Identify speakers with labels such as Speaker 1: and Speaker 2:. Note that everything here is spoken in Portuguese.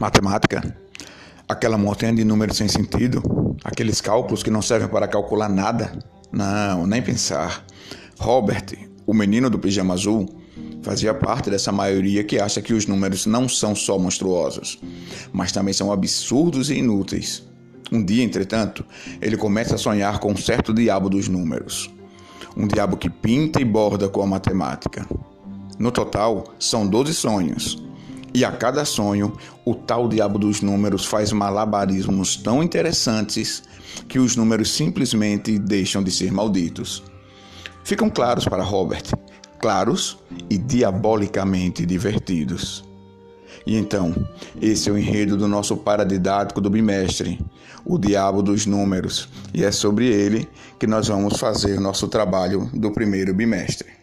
Speaker 1: Matemática, aquela montanha de números sem sentido, aqueles cálculos que não servem para calcular nada. Não, nem pensar. Robert, o menino do pijama azul, fazia parte dessa maioria que acha que os números não são só monstruosos, mas também são absurdos e inúteis. Um dia, entretanto, ele começa a sonhar com um certo diabo dos números. Um diabo que pinta e borda com a matemática. No total, são 12 sonhos. E a cada sonho, o tal diabo dos números faz malabarismos tão interessantes que os números simplesmente deixam de ser malditos. Ficam claros para Robert, claros e diabolicamente divertidos. E então, esse é o enredo do nosso paradidático do bimestre, o diabo dos números, e é sobre ele que nós vamos fazer nosso trabalho do primeiro bimestre.